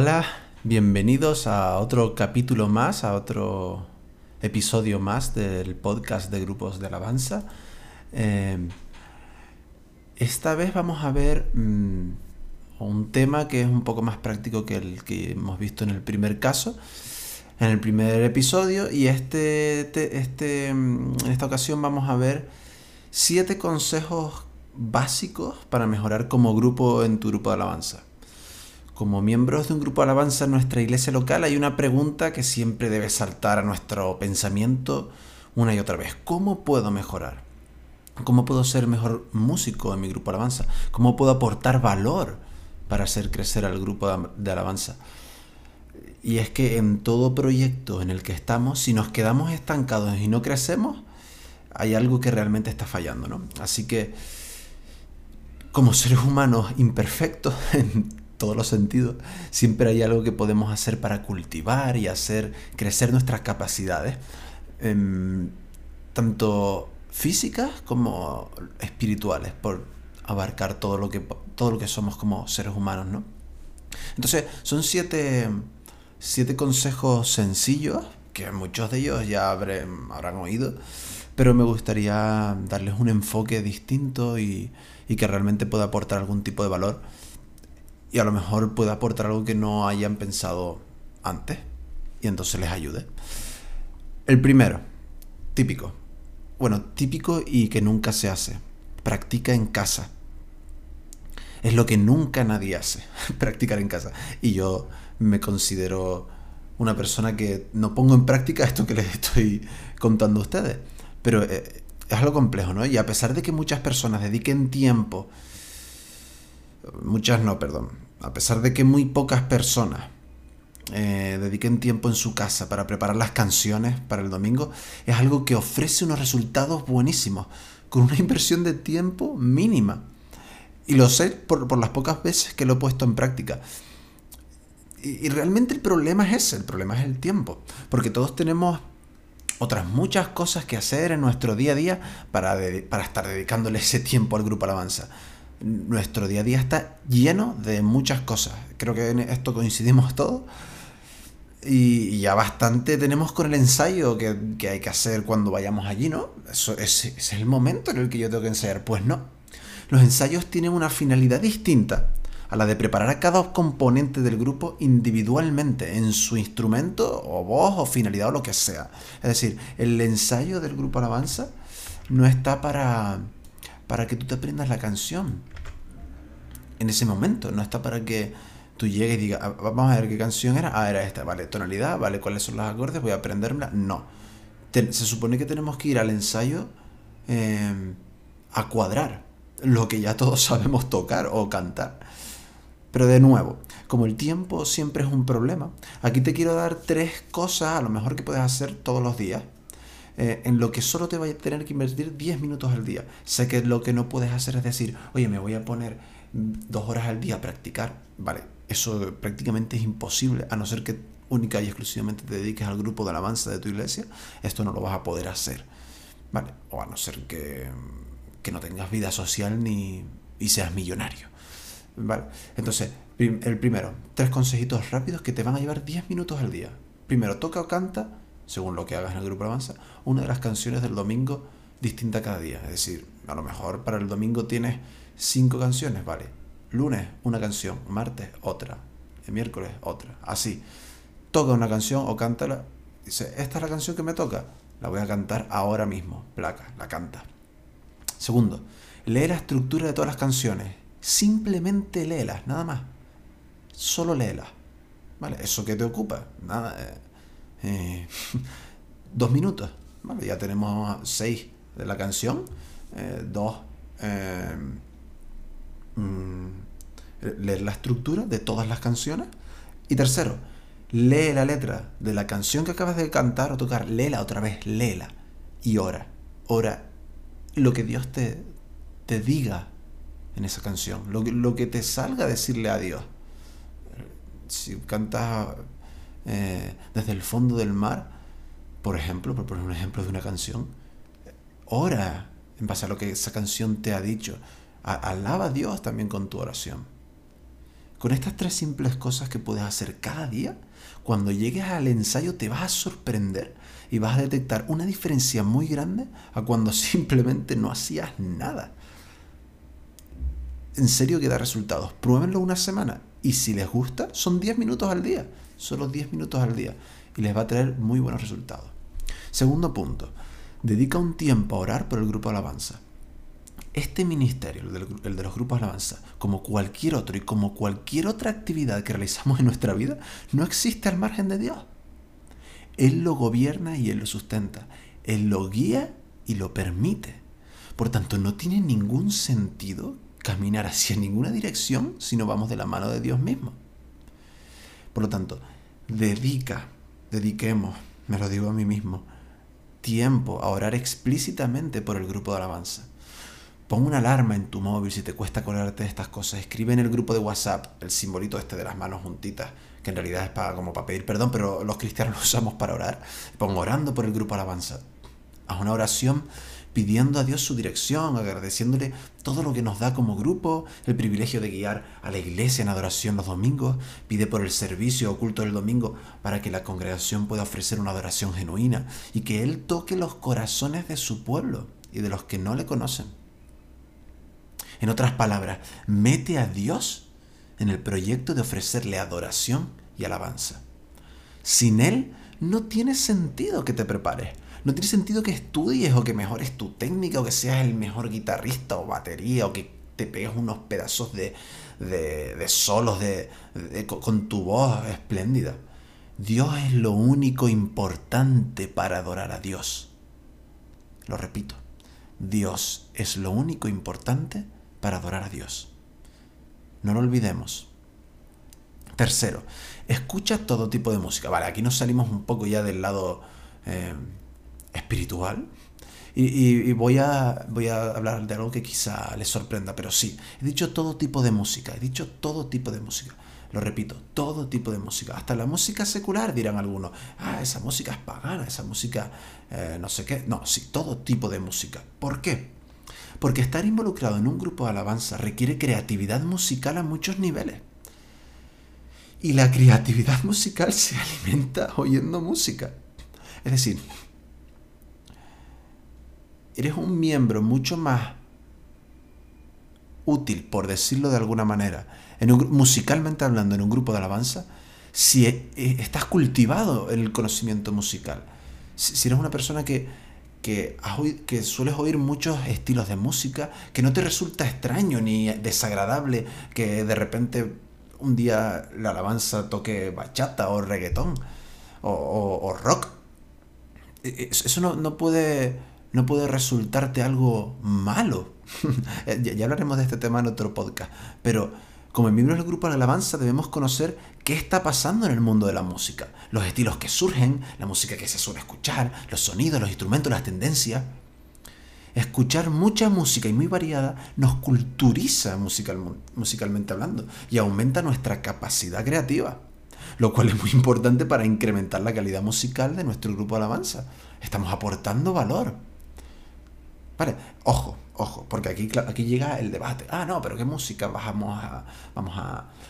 Hola, bienvenidos a otro capítulo más, a otro episodio más del podcast de grupos de alabanza. Eh, esta vez vamos a ver mm, un tema que es un poco más práctico que el que hemos visto en el primer caso, en el primer episodio, y este, este, mm, en esta ocasión vamos a ver siete consejos básicos para mejorar como grupo en tu grupo de alabanza. Como miembros de un grupo de alabanza en nuestra iglesia local hay una pregunta que siempre debe saltar a nuestro pensamiento una y otra vez. ¿Cómo puedo mejorar? ¿Cómo puedo ser mejor músico en mi grupo de alabanza? ¿Cómo puedo aportar valor para hacer crecer al grupo de alabanza? Y es que en todo proyecto en el que estamos, si nos quedamos estancados y no crecemos, hay algo que realmente está fallando, ¿no? Así que, como seres humanos imperfectos, todos los sentidos, siempre hay algo que podemos hacer para cultivar y hacer crecer nuestras capacidades, em, tanto físicas como espirituales, por abarcar todo lo que, todo lo que somos como seres humanos, ¿no? Entonces, son siete, siete consejos sencillos, que muchos de ellos ya habrán oído, pero me gustaría darles un enfoque distinto y, y que realmente pueda aportar algún tipo de valor y a lo mejor pueda aportar algo que no hayan pensado antes y entonces les ayude. El primero, típico. Bueno, típico y que nunca se hace. Practica en casa. Es lo que nunca nadie hace, practicar en casa. Y yo me considero una persona que no pongo en práctica esto que les estoy contando a ustedes. Pero eh, es algo complejo, ¿no? Y a pesar de que muchas personas dediquen tiempo muchas no, perdón, a pesar de que muy pocas personas eh, dediquen tiempo en su casa para preparar las canciones para el domingo, es algo que ofrece unos resultados buenísimos, con una inversión de tiempo mínima. Y lo sé por, las pocas veces que lo he puesto en práctica. Y, realmente el problema es ese, el problema es el tiempo, porque todos tenemos otras muchas cosas que hacer en nuestro día a día para, para estar dedicándole ese tiempo al grupo Alabanza nuestro día a día está lleno de muchas cosas. Creo que en esto coincidimos todos. Y ya bastante tenemos con el ensayo que, hay que hacer cuando vayamos allí, ¿no? Eso, ese, es el momento en el que yo tengo que ensayar. Pues no. Los ensayos tienen una finalidad distinta a la de preparar a cada componente del grupo individualmente en su instrumento o voz o finalidad o lo que sea. Es decir, el ensayo del grupo Alabanza no está para para que tú te aprendas la canción en ese momento, no está para que tú llegues y digas, ah, vamos a ver qué canción era, ah, era esta, vale, tonalidad, vale, cuáles son los acordes, voy a aprendérmela, no. se supone que tenemos que ir al ensayo em, a cuadrar lo que ya todos sabemos tocar o cantar. Pero de nuevo, como el tiempo siempre es un problema, aquí te quiero dar tres cosas a lo mejor que puedes hacer todos los días eh, en lo que solo te va a tener que invertir 10 minutos al día. Sé que lo que no puedes hacer es decir, oye, me voy a poner dos horas al día a practicar. Vale, eso prácticamente es imposible, a no ser que única y exclusivamente te dediques al grupo de alabanza de tu iglesia, esto no lo vas a poder hacer. Vale, o a no ser que, que no tengas vida social ni y seas millonario. Vale, entonces, el primero, tres consejitos rápidos que te van a llevar 10 minutos al día. Primero, toca o canta según lo que hagas en el grupo Avanza, una de las canciones del domingo distinta cada día. Es decir, a lo mejor para el domingo tienes cinco canciones, ¿vale? Lunes una canción, martes otra, el miércoles otra. Así. Toca una canción o cántala. Dice, esta es la canción que me toca. La voy a cantar ahora mismo. Placa, la canta. Segundo, lee la estructura de todas las canciones. Simplemente léelas, nada más. Solo léelas. ¿Vale? Eso que te ocupa. Nada. Eh, eh, dos minutos. ya tenemos seis de la canción, eh, dos, eh, mm, leer la estructura de todas las canciones. Y tercero, lee la letra de la canción que acabas de cantar o tocar, léela otra vez, léela y ora. Ora lo que Dios te, te diga en esa canción, lo lo que te salga a decirle a Dios. Si cantas eh, desde el fondo del mar, por ejemplo, por poner un ejemplo de una canción, ora en base a lo que esa canción te ha dicho. alaba a Dios también con tu oración. Con estas tres simples cosas que puedes hacer cada día, cuando llegues al ensayo te vas a sorprender y vas a detectar una diferencia muy grande a cuando simplemente no hacías nada. En serio que da resultados. Pruébenlo una semana y si les gusta, son 10 minutos al día. Solo 10 minutos al día. Y les va a traer muy buenos resultados. Segundo punto. Dedica un tiempo a orar por el grupo alabanza. Este ministerio, el de los grupos alabanza, como cualquier otro y como cualquier otra actividad que realizamos en nuestra vida, no existe al margen de Dios. Él lo gobierna y Él lo sustenta. Él lo guía y lo permite. Por tanto, no tiene ningún sentido caminar hacia ninguna dirección si no vamos de la mano de Dios mismo. Por lo tanto, dedica, dediquemos, me lo digo a mí mismo, tiempo a orar explícitamente por el grupo de alabanza. Pon una alarma en tu móvil si te cuesta acordarte de estas cosas. Escribe en el grupo de WhatsApp el simbolito este de las manos juntitas, que en realidad es para, como para pedir perdón, pero los cristianos lo usamos para orar. Pon orando por el grupo de alabanza. Haz una oración pidiendo a Dios su dirección, agradeciéndole todo lo que nos da como grupo, el privilegio de guiar a la iglesia en adoración los domingos, pide por el servicio oculto del domingo para que la congregación pueda ofrecer una adoración genuina y que Él toque los corazones de su pueblo y de los que no le conocen. En otras palabras, mete a Dios en el proyecto de ofrecerle adoración y alabanza. Sin Él no tiene sentido que te prepares no tiene sentido que estudies o que mejores tu técnica o que seas el mejor guitarrista o batería o que te pegues unos pedazos de, de, solos de, con tu voz espléndida. Dios es lo único importante para adorar a Dios. Lo repito, Dios es lo único importante para adorar a Dios. No lo olvidemos. Tercero, escucha todo tipo de música. Vale, aquí nos salimos un poco ya del lado eh, espiritual. Y, voy, a, voy a hablar de algo que quizá les sorprenda, pero sí, he dicho todo tipo de música, he dicho todo tipo de música. Lo repito, todo tipo de música. Hasta la música secular dirán algunos. Ah, esa música es pagana, esa música eh, no sé qué. No, sí, todo tipo de música. ¿Por qué? Porque estar involucrado en un grupo de alabanza requiere creatividad musical a muchos niveles. Y la creatividad musical se alimenta oyendo música. Es decir, eres un miembro mucho más útil, por decirlo de alguna manera, en musicalmente hablando, en un grupo de alabanza, si e, e, estás cultivado en el conocimiento musical. Si, eres una persona que, que, sueles oír muchos estilos de música, que no te resulta extraño ni desagradable que de repente un día la alabanza toque bachata o reggaetón o, rock. E, eso no, no puede no puede resultarte algo malo. ya, hablaremos de este tema en otro podcast, pero como miembros del grupo de alabanza debemos conocer qué está pasando en el mundo de la música, los estilos que surgen, la música que se suele escuchar, los sonidos, los instrumentos, las tendencias. Escuchar mucha música y muy variada nos culturiza musicalmente hablando y aumenta nuestra capacidad creativa, lo cual es muy importante para incrementar la calidad musical de nuestro grupo alabanza. Estamos aportando valor. Vale, ojo, ojo, porque aquí, aquí llega el debate. Ah, no, pero ¿qué música vamos a, vamos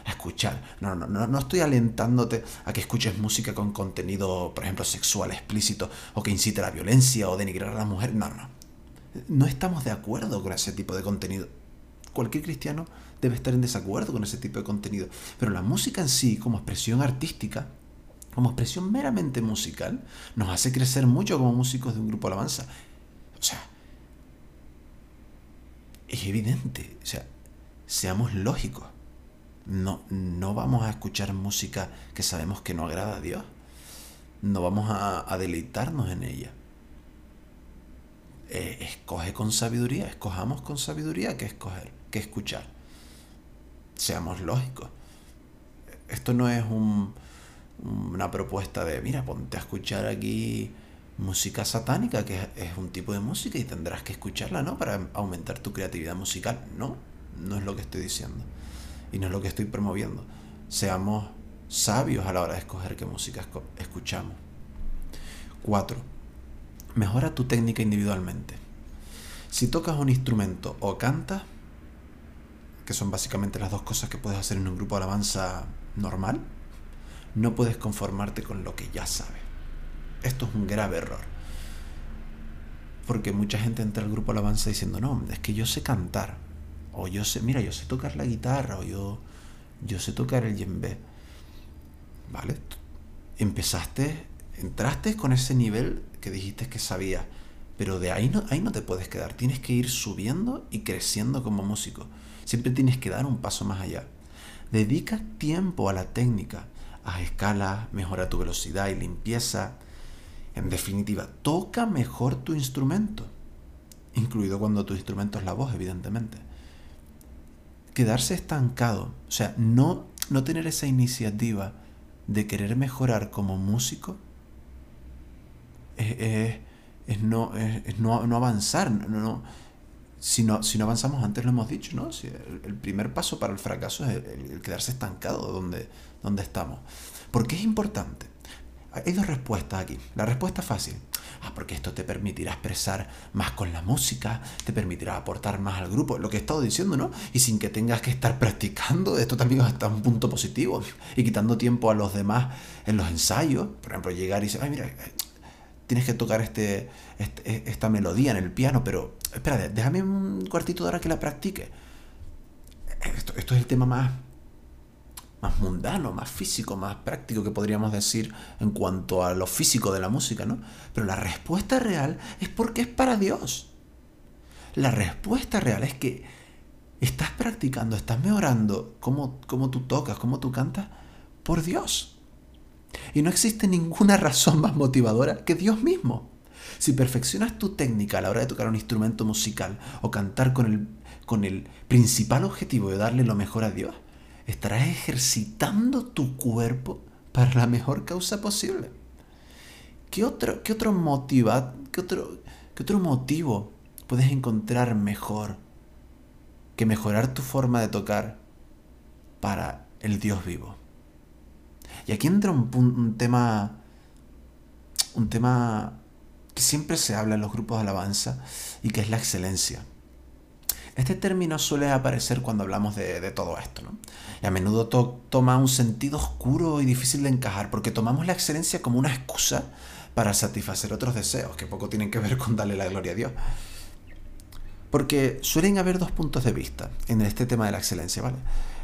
escuchar? No, no, no, no estoy alentándote a que escuches música con contenido, por ejemplo, sexual explícito, o que incite a la violencia o denigrar a la mujer. No, no. No estamos de acuerdo con ese tipo de contenido. Cualquier cristiano debe estar en desacuerdo con ese tipo de contenido. Pero la música en sí, como expresión artística, como expresión meramente musical, nos hace crecer mucho como músicos de un grupo alabanza. O sea, es evidente. O sea, seamos lógicos. No, no vamos a escuchar música que sabemos que no agrada a Dios. No vamos a, deleitarnos en ella. Eh, escoge con sabiduría, escojamos con sabiduría qué escoger, qué escuchar. Seamos lógicos. Esto no es un, una propuesta de, mira, ponte a escuchar aquí música satánica, que es un tipo de música y tendrás que escucharla, ¿no? Para aumentar tu creatividad musical. No, no es lo que estoy diciendo. Y no es lo que estoy promoviendo. Seamos sabios a la hora de escoger qué música escuchamos. 4. Mejora tu técnica individualmente. Si tocas un instrumento o cantas, que son básicamente las dos cosas que puedes hacer en un grupo de alabanza normal, no puedes conformarte con lo que ya sabes. Esto es un grave error. Porque mucha gente entra al grupo alabanza diciendo, no, es que yo sé cantar. O yo sé, mira, yo sé tocar la guitarra. O yo, yo sé tocar el yembe. ¿Vale? Empezaste, entraste con ese nivel que dijiste que sabías. Pero de ahí no, ahí no te puedes quedar. Tienes que ir subiendo y creciendo como músico. Siempre tienes que dar un paso más allá. Dedica tiempo a la técnica, a escala, mejora tu velocidad y limpieza. En definitiva, toca mejor tu instrumento, incluido cuando tu instrumento es la voz, evidentemente. Quedarse estancado, o sea, no, no tener esa iniciativa de querer mejorar como músico, es, no, no, avanzar. No, si, no, si no avanzamos, antes lo hemos dicho, ¿no? El, primer paso para el fracaso es el, quedarse estancado donde, donde estamos. ¿Por qué es importante? Hay dos respuestas aquí. La respuesta fácil. Ah, porque esto te permitirá expresar más con la música, te permitirá aportar más al grupo, lo que he estado diciendo, ¿no? Y sin que tengas que estar practicando, esto también hasta un punto positivo. Y quitando tiempo a los demás en los ensayos. Por ejemplo, llegar y decir, ay, mira, tienes que tocar este, este, esta melodía en el piano, pero espera, déjame un cuartito de hora que la practique. Esto, esto es el tema más, más mundano, más físico, más práctico que podríamos decir en cuanto a lo físico de la música, ¿no? Pero la respuesta real es porque es para Dios. La respuesta real es que estás practicando, estás mejorando cómo, cómo tú tocas, cómo tú cantas por Dios. Y no existe ninguna razón más motivadora que Dios mismo. Si perfeccionas tu técnica a la hora de tocar un instrumento musical o cantar con el, con el principal objetivo de darle lo mejor a Dios, estarás ejercitando tu cuerpo para la mejor causa posible. ¿Qué otro, qué otro, motiva, qué otro, qué otro motivo puedes encontrar mejor que mejorar tu forma de tocar para el Dios vivo? Y aquí entra un, tema. Un tema que siempre se habla en los grupos de alabanza y que es la excelencia. Este término suele aparecer cuando hablamos de, todo esto, ¿no? Y a menudo toma un sentido oscuro y difícil de encajar, porque tomamos la excelencia como una excusa para satisfacer otros deseos, que poco tienen que ver con darle la gloria a Dios. Porque suelen haber dos puntos de vista en este tema de la excelencia, ¿vale?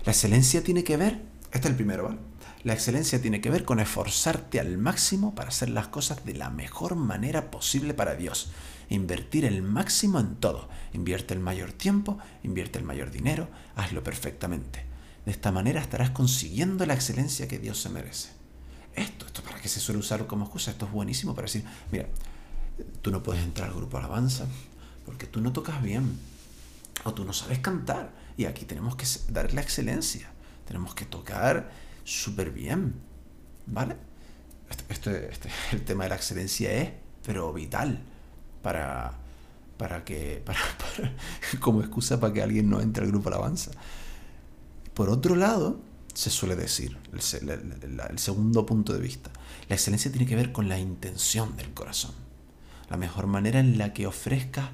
La excelencia tiene que ver, este es el primero, ¿vale? La excelencia tiene que ver con esforzarte al máximo para hacer las cosas de la mejor manera posible para Dios. Invertir el máximo en todo. Invierte el mayor tiempo, invierte el mayor dinero, hazlo perfectamente. De esta manera estarás consiguiendo la excelencia que Dios se merece. Esto, esto para qué se suele usar como excusa, esto es buenísimo para decir, mira, tú no puedes entrar al grupo alabanza porque tú no tocas bien o tú no sabes cantar y aquí tenemos que dar la excelencia. Tenemos que tocar súper bien. ¿Vale? Esto, este, el tema de la excelencia es, pero vital, para, para que, para, como excusa para que alguien no entre al grupo alabanza. Por otro lado, se suele decir, el, el, segundo punto de vista, la excelencia tiene que ver con la intención del corazón. La mejor manera en la que ofrezcas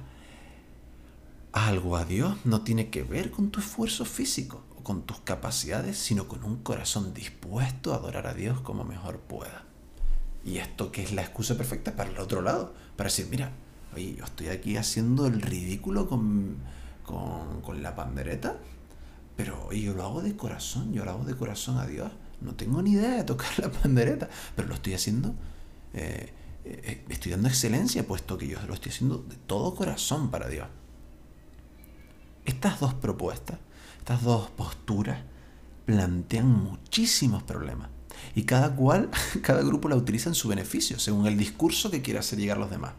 algo a Dios no tiene que ver con tu esfuerzo físico con tus capacidades, sino con un corazón dispuesto a adorar a Dios como mejor pueda. Y esto que es la excusa perfecta para el otro lado, para decir, mira, oye, yo estoy aquí haciendo el ridículo con, con, la pandereta, pero oye, yo lo hago de corazón, yo lo hago de corazón a Dios. No tengo ni idea de tocar la pandereta, pero lo estoy haciendo, eh, eh, estoy dando excelencia, puesto que yo lo estoy haciendo de todo corazón para Dios. Estas dos propuestas estas dos posturas plantean muchísimos problemas. Y cada cual, cada grupo la utiliza en su beneficio, según el discurso que quiera hacer llegar a los demás.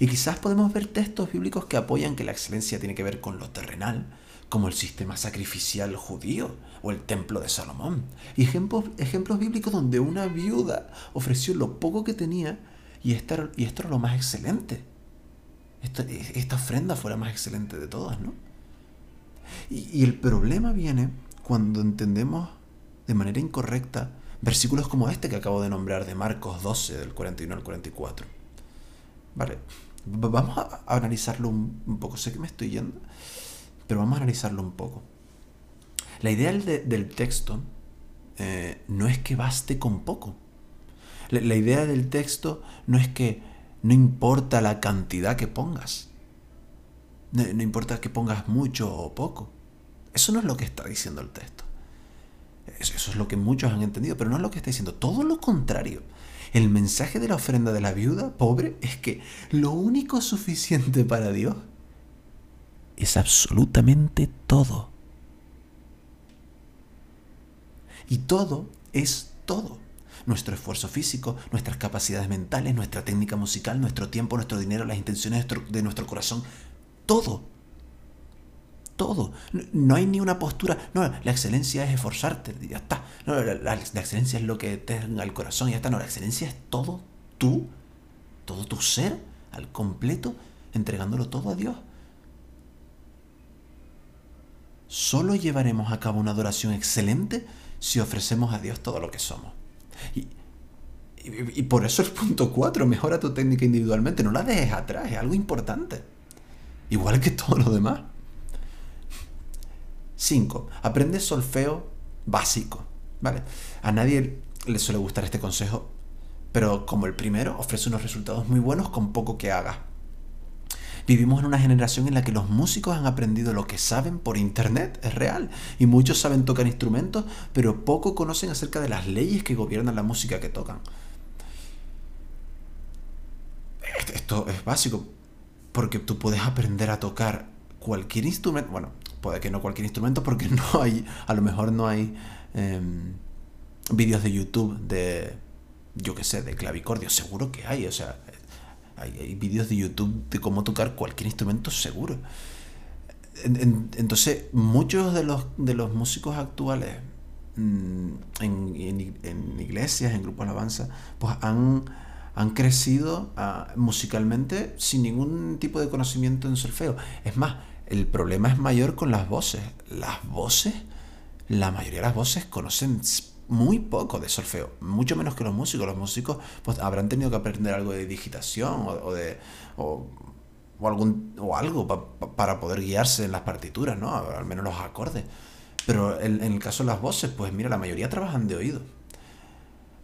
Y quizás podemos ver textos bíblicos que apoyan que la excelencia tiene que ver con lo terrenal, como el sistema sacrificial judío o el templo de Salomón. Y ejemplos, ejemplos bíblicos donde una viuda ofreció lo poco que tenía y, esto, y esto era lo más excelente. esta ofrenda fue la más excelente de todas, ¿no? Y, el problema viene cuando entendemos de manera incorrecta versículos como este que acabo de nombrar de Marcos 12, del 41 al 44. Vale, vamos a, analizarlo un, poco. Sé que me estoy yendo, pero vamos a analizarlo un poco. La idea del texto eh, no es que baste con poco. La, idea del texto no es que no importa la cantidad que pongas. No, importa que pongas mucho o poco. Eso no es lo que está diciendo el texto. Eso, es lo que muchos han entendido, pero no es lo que está diciendo. Todo lo contrario. El mensaje de la ofrenda de la viuda pobre es que lo único suficiente para Dios es absolutamente todo. Y todo es todo. Nuestro esfuerzo físico, nuestras capacidades mentales, nuestra técnica musical, nuestro tiempo, nuestro dinero, las intenciones de nuestro corazón. Todo. Todo. No hay ni una postura. No, la excelencia es esforzarte. Ya está. No, la, excelencia es lo que tenga el corazón. Ya está. No, la excelencia es todo tú. Todo tu ser al completo. Entregándolo todo a Dios. Solo llevaremos a cabo una adoración excelente si ofrecemos a Dios todo lo que somos. Y, por eso el punto 4, mejora tu técnica individualmente, no la dejes atrás, es algo importante. Igual que todo lo demás. 5. Aprende solfeo básico. ¿Vale? A nadie le suele gustar este consejo, pero como el primero, ofrece unos resultados muy buenos con poco que haga. Vivimos en una generación en la que los músicos han aprendido lo que saben por internet, es real, y muchos saben tocar instrumentos, pero poco conocen acerca de las leyes que gobiernan la música que tocan. Esto es básico, porque tú puedes aprender a tocar cualquier instrumento, bueno, puede que no cualquier instrumento, porque no hay, a lo mejor no hay em, vídeos de YouTube de, yo qué sé, de clavicordio, seguro que hay, o sea, hay, vídeos de YouTube de cómo tocar cualquier instrumento seguro. entonces, muchos de los, de los músicos actuales mm, en, iglesias, en grupos de alabanza, pues han, han crecido ah, musicalmente sin ningún tipo de conocimiento en solfeo. Es más, el problema es mayor con las voces. Las voces, la mayoría de las voces conocen muy poco de solfeo, mucho menos que los músicos. Los músicos pues, habrán tenido que aprender algo de digitación o, de o, algún o algo para poder guiarse en las partituras, ¿no? Al menos los acordes. Pero en, el caso de las voces, pues mira, la mayoría trabajan de oído.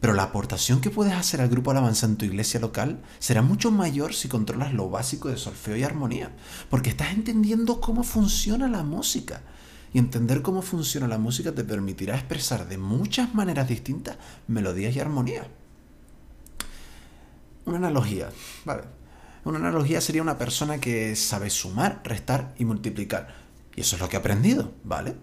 Pero la aportación que puedes hacer al grupo alabanza en tu iglesia local será mucho mayor si controlas lo básico de solfeo y armonía, porque estás entendiendo cómo funciona la música y entender cómo funciona la música te permitirá expresar de muchas maneras distintas melodías y armonía. Una analogía, ¿vale? Una analogía sería una persona que sabe sumar, restar y multiplicar. Y eso es lo que ha aprendido, ¿vale?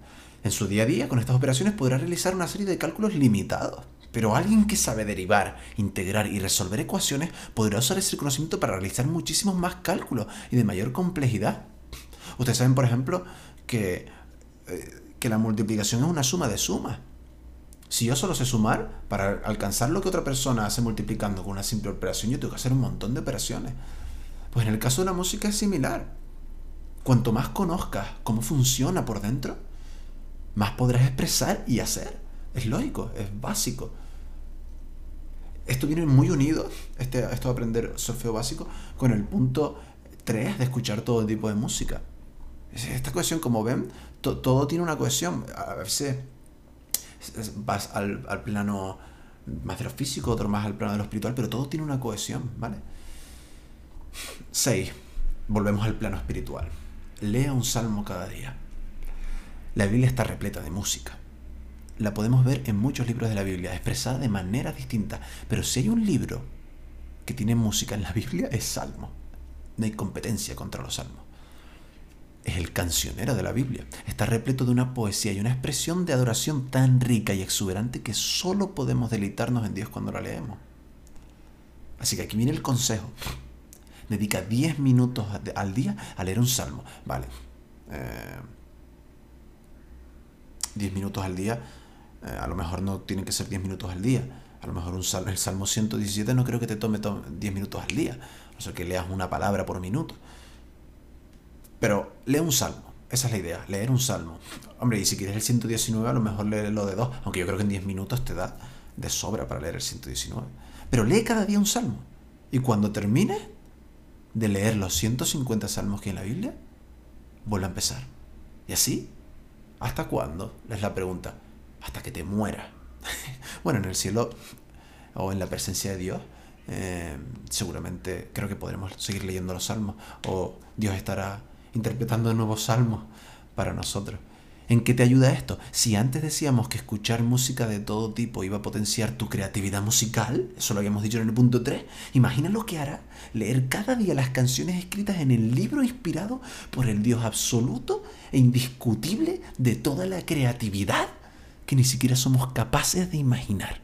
En su día a día, con estas operaciones, podrá realizar una serie de cálculos limitados. Pero alguien que sabe derivar, integrar y resolver ecuaciones podrá usar ese conocimiento para realizar muchísimos más cálculos y de mayor complejidad. Ustedes saben, por ejemplo, que que la multiplicación es una suma de sumas. Si yo solo sé sumar, para alcanzar lo que otra persona hace multiplicando con una simple operación, yo tengo que hacer un montón de operaciones. Pues en el caso de la música es similar. Cuanto más conozcas cómo funciona por dentro, más podrás expresar y hacer. Es lógico, es básico. Esto viene muy unido, este, esto de aprender solfeo básico, con el punto 3 de escuchar todo tipo de música. Esta cohesión, como ven, todo tiene una cohesión. A veces vas al, plano más de lo físico, otro más al plano de lo espiritual, pero todo tiene una cohesión, ¿vale? 6. Volvemos al plano espiritual. Lea un salmo cada día. La Biblia está repleta de música. La podemos ver en muchos libros de la Biblia, expresada de manera distinta. Pero si hay un libro que tiene música en la Biblia, es Salmo. No hay competencia contra los salmos es el cancionero de la Biblia. Está repleto de una poesía y una expresión de adoración tan rica y exuberante que solo podemos deleitarnos en Dios cuando la leemos. Así que aquí viene el consejo. Dedica 10 minutos al día a leer un salmo. Vale. 10 eh, minutos al día. Eh, a lo mejor no tienen que ser 10 minutos al día. A lo mejor un el Salmo 117 no creo que te tome 10 minutos al día. O sea, que leas una palabra por minuto. Pero lee un salmo. Esa es la idea, leer un salmo. Hombre, y si quieres el 119, a lo mejor lo de dos. Aunque yo creo que en 10 minutos te da de sobra para leer el 119. Pero lee cada día un salmo. Y cuando termines de leer los 150 salmos que hay en la Biblia, vuelve a empezar. Y así, ¿Hasta cuándo? Es la pregunta. Hasta que te mueras. bueno, en el cielo o en la presencia de Dios, eh, seguramente creo que podremos seguir leyendo los salmos o Dios estará interpretando nuevos salmos para nosotros. ¿En qué te ayuda esto? Si antes decíamos que escuchar música de todo tipo iba a potenciar tu creatividad musical, eso lo habíamos dicho en el punto 3, imagina lo que hará leer cada día las canciones escritas en el libro inspirado por el Dios absoluto e indiscutible de toda la creatividad que ni siquiera somos capaces de imaginar.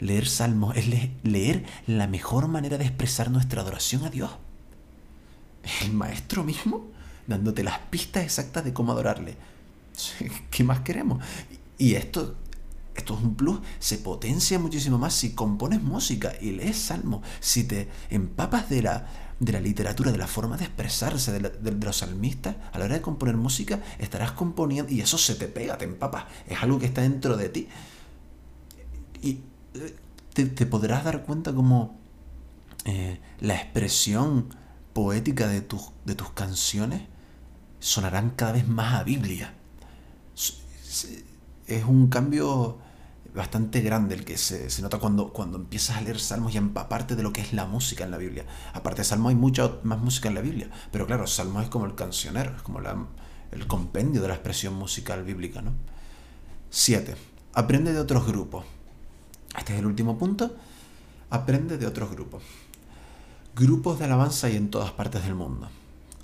Leer salmos es leer la mejor manera de expresar nuestra adoración a Dios. El maestro mismo dándote las pistas exactas de cómo adorarle ¿Qué más queremos? Y esto, esto es un plus, se potencia muchísimo más si compones música y lees salmos, si te empapas de la, de la literatura, de la forma de expresarse de, los salmistas, a la hora de componer música estarás componiendo y eso se te pega, te empapas, es algo que está dentro de ti. Y eh, te, podrás dar cuenta como eh, la expresión poética de, tus de tus canciones sonarán cada vez más a Biblia es un cambio bastante grande el que se, nota cuando, cuando empiezas a leer salmos y empaparte de lo que es la música en la Biblia. Aparte de salmos hay mucha más música en la Biblia, pero claro, salmos es como el cancionero, es como el compendio de la expresión musical bíblica. ¿no? 7. Aprende de otros grupos. Este es el último punto. Aprende de otros grupos. Grupos de alabanza hay en todas partes del mundo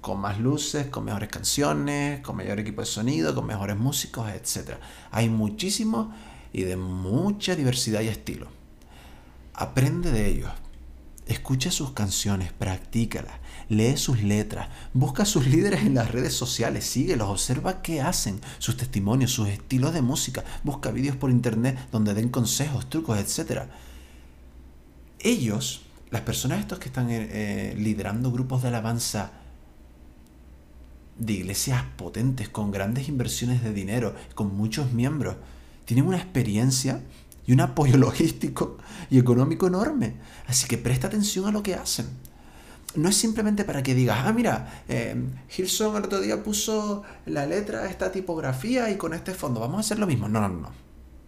con más luces, con mejores canciones, con mayor equipo de sonido, con mejores músicos, etc. Hay muchísimos y de mucha diversidad y estilo. Aprende de ellos. Escucha sus canciones, practícalas, lee sus letras, busca a sus líderes en las redes sociales, síguelos, observa qué hacen, sus testimonios, sus estilos de música, busca vídeos por internet donde den consejos, trucos, etc. Ellos, las personas estos que están eh, eh, liderando grupos de alabanza de iglesias potentes, con grandes inversiones de dinero, con muchos miembros. Tienen una experiencia y un apoyo logístico y económico enorme. Así que presta atención a lo que hacen. No es simplemente para que digas, ah, mira, eh, Hilson el otro día puso la letra, esta tipografía y con este fondo, vamos a hacer lo mismo. No, no, no.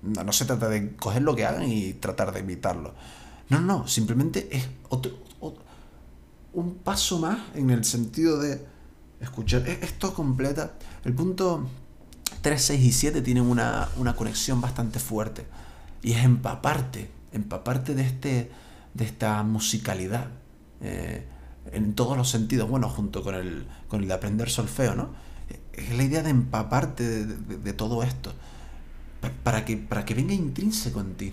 No, no se trata de coger lo que hagan y tratar de imitarlo. No, no, simplemente es un paso más en el sentido de escuchar. E-, esto completa. El punto 3, 6 y 7 tienen una, conexión bastante fuerte. Y es empaparte, empaparte de, este, de esta musicalidad. Eh, en todos los sentidos, bueno, junto con el, con el de aprender solfeo, ¿no? Es la idea de empaparte de, todo esto. Para que, para que venga intrínseco en ti.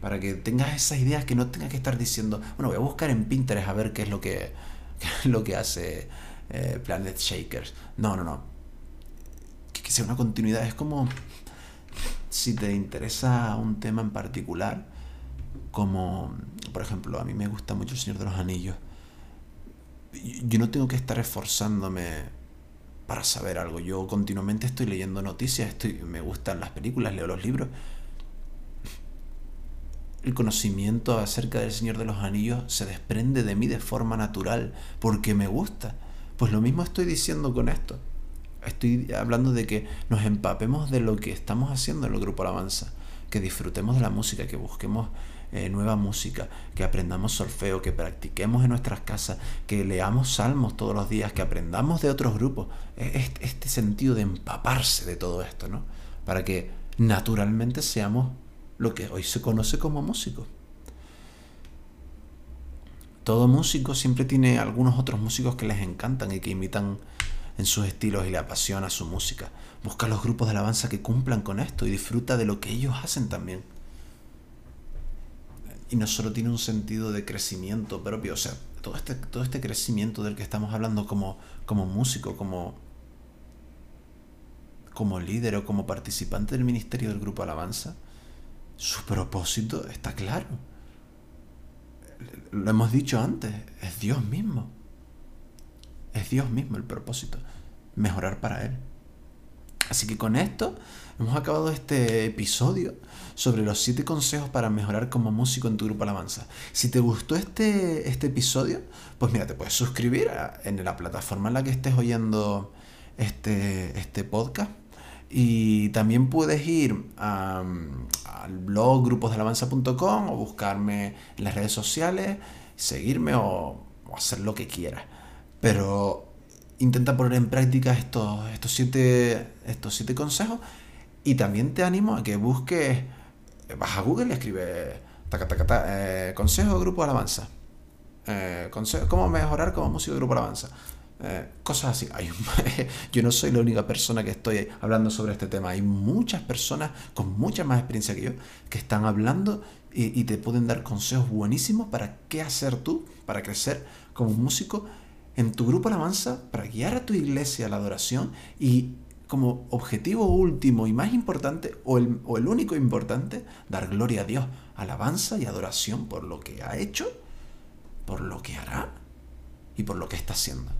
Para que tengas esas ideas que no tengas que estar diciendo, bueno, voy a buscar en Pinterest a ver qué es lo que, qué es lo que hace eh, Planet Shakers. No, no, no. Sea una continuidad. Es como si te interesa un tema en particular, como por ejemplo, a mí me gusta mucho El Señor de los Anillos. Yo no tengo que estar esforzándome para saber algo. Yo continuamente estoy leyendo noticias, me gustan las películas, leo los libros. El conocimiento acerca del Señor de los Anillos se desprende de mí de forma natural, porque me gusta. Pues lo mismo estoy diciendo con esto. Estoy hablando de que nos empapemos de lo que estamos haciendo en el grupo Alabanza, que disfrutemos de la música, que busquemos eh, nueva música, que aprendamos solfeo, que practiquemos en nuestras casas, que leamos salmos todos los días, que aprendamos de otros grupos. Este, este sentido de empaparse de todo esto, ¿no? Para que naturalmente seamos lo que hoy se conoce como músicos todo músico siempre tiene algunos otros músicos que les encantan y que imitan en sus estilos y le apasiona su música. Busca los grupos de alabanza que cumplan con esto y disfruta de lo que ellos hacen también. Y no solo tiene un sentido de crecimiento propio, o sea, todo este, todo este crecimiento del que estamos hablando como, como músico, como, como líder o como participante del ministerio del grupo alabanza, su propósito está claro lo hemos dicho antes, es Dios mismo. Es Dios mismo el propósito, mejorar para Él. Así que con esto hemos acabado este episodio sobre los siete consejos para mejorar como músico en tu grupo Alabanza. Si te gustó este, este episodio, pues mira, te puedes suscribir en la plataforma en la que estés oyendo este, este podcast Y también puedes ir al blog gruposdalabanza.com o buscarme en las redes sociales, seguirme o, hacer lo que quieras. Pero intenta poner en práctica estos, estos, siete, estos siete consejos y también te animo a que busques, vas a Google y escribes eh, consejo de grupo alabanza. Eh, cómo mejorar como músico de grupo alabanza. Eh, cosas así. Hay, yo no soy la única persona que estoy hablando sobre este tema. Hay muchas personas con mucha más experiencia que yo que están hablando y te pueden dar consejos buenísimos para qué hacer tú, para crecer como músico en tu grupo alabanza, para guiar a tu iglesia a la adoración y como objetivo último y más importante, o el, o el único importante, dar gloria a Dios, alabanza y adoración por lo que ha hecho, por lo que hará y por lo que está haciendo.